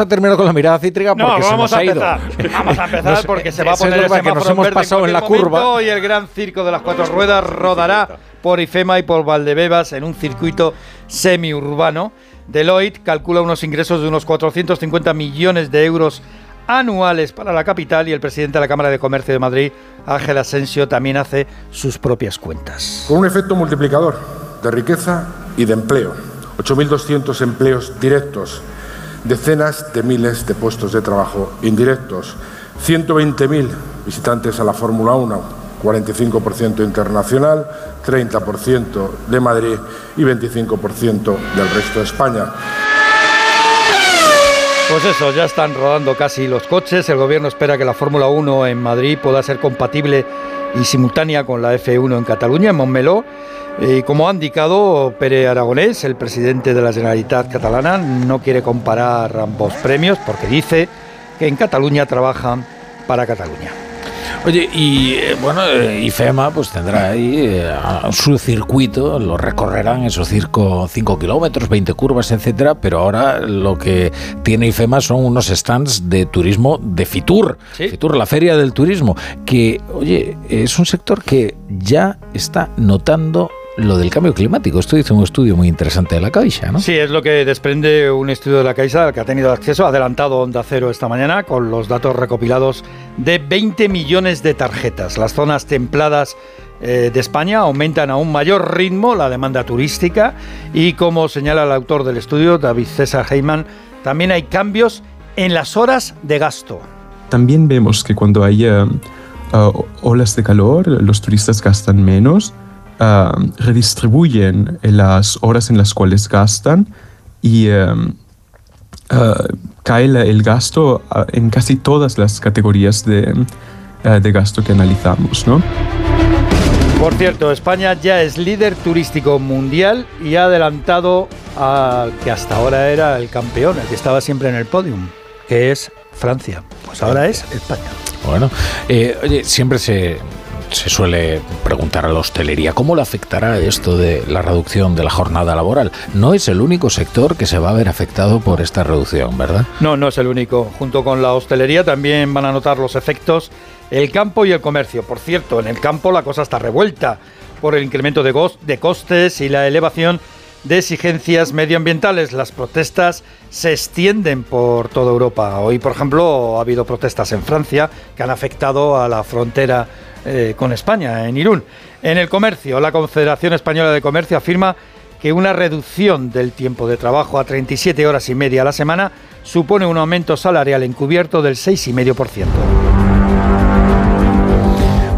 a terminar con la mirada cítrica porque no, se vamos nos a ha ido. empezar. Vamos a empezar porque se va a poner el que nos en hemos verde pasado en la cualquier curva. Y el gran circo de las cuatro ruedas rodará por Ifema y por Valdebebas en un circuito semiurbano. Deloitte calcula unos ingresos de unos 450 millones de euros anuales para la capital y el presidente de la Cámara de Comercio de Madrid, Ángel Asensio, también hace sus propias cuentas. Con un efecto multiplicador de riqueza y de empleo. 8.200 empleos directos, decenas de miles de puestos de trabajo indirectos, 120.000 visitantes a la Fórmula 1, 45% internacional, 30% de Madrid y 25% del resto de España. Pues eso, ya están rodando casi los coches. El gobierno espera que la Fórmula 1 en Madrid pueda ser compatible y simultánea con la F1 en Cataluña, en Montmeló. Y como ha indicado Pere Aragonés, el presidente de la Generalitat catalana, no quiere comparar ambos premios porque dice que en Cataluña trabajan para Cataluña. Oye, y eh, bueno, eh, IFEMA pues tendrá ahí eh, su circuito, lo recorrerán esos circo 5 kilómetros, 20 curvas, etcétera, pero ahora lo que tiene IFEMA son unos stands de turismo de Fitur, Sí. Fitur, la feria del turismo, que, oye, es un sector que ya está notando lo del cambio climático. Esto dice un estudio muy interesante de la Caixa, ¿no? Sí, es lo que desprende un estudio de la Caixa al que ha tenido acceso, adelantado Onda Cero esta mañana, con los datos recopilados de 20 millones de tarjetas. Las zonas templadas eh, de España aumentan a un mayor ritmo la demanda turística y, como señala el autor del estudio, David César Heyman, también hay cambios en las horas de gasto. También vemos que cuando hay eh, uh, olas de calor, los turistas gastan menos, uh, redistribuyen las horas en las cuales gastan y um, uh, cae la- el gasto uh, en casi todas las categorías de, uh, de gasto que analizamos, ¿no? Por cierto, España ya es líder turístico mundial y ha adelantado al que hasta ahora era el campeón, el que estaba siempre en el podium, que es Francia. Pues ahora es España. Bueno, eh, oye, siempre se, se suele preguntar a la hostelería cómo le afectará esto de la reducción de la jornada laboral. No es el único sector que se va a ver afectado por esta reducción, ¿verdad? No, no es el único. Junto con la hostelería también van a notar los efectos el campo y el comercio. Por cierto, en el campo la cosa está revuelta por el incremento de, de costes y la elevación de exigencias medioambientales. Las protestas se extienden por toda Europa. Hoy, por ejemplo, ha habido protestas en Francia que han afectado a la frontera eh, con España, en Irún. En el comercio, la Confederación Española de Comercio afirma que una reducción del tiempo de trabajo a 37 horas y media a la semana supone un aumento salarial encubierto del 6,5%.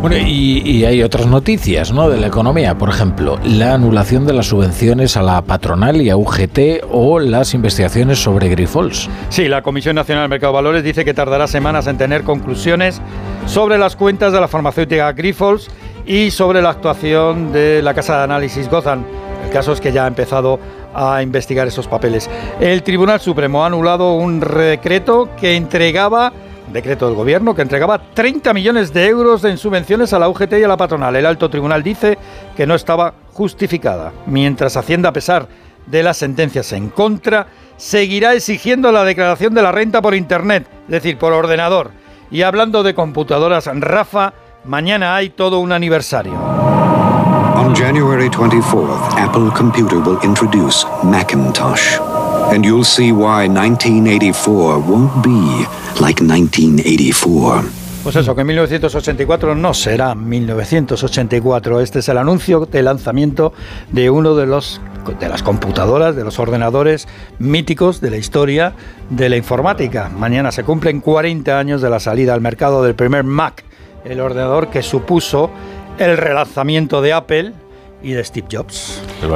Bueno, y, hay otras noticias ¿no? de la economía, por ejemplo, la anulación de las subvenciones a la patronal y a UGT o las investigaciones sobre Grifols. Sí, la Comisión Nacional del Mercado de Valores dice que tardará semanas en tener conclusiones sobre las cuentas de la farmacéutica Grifols y sobre la actuación de la casa de análisis Gotham. El caso es que ya ha empezado a investigar esos papeles. El Tribunal Supremo ha anulado un decreto que entregaba decreto del gobierno que entregaba 30 millones de euros en subvenciones a la UGT y a la patronal. El alto tribunal dice que no estaba justificada, mientras Hacienda, a pesar de las sentencias en contra, seguirá exigiendo la declaración de la renta por Internet, es decir, por ordenador. Y hablando de computadoras, Rafa, mañana hay todo un aniversario. On January 24th, Apple Computer will introduce Macintosh. And you'll see why 1984 won't be like 1984. Pues eso, que 1984 no será 1984. Este es el anuncio de lanzamiento de uno de los de las computadoras, de los ordenadores míticos de la historia de la informática. Mañana se cumplen 40 años de la salida al mercado del primer Mac, el ordenador que supuso el relanzamiento de Apple y de Steve Jobs.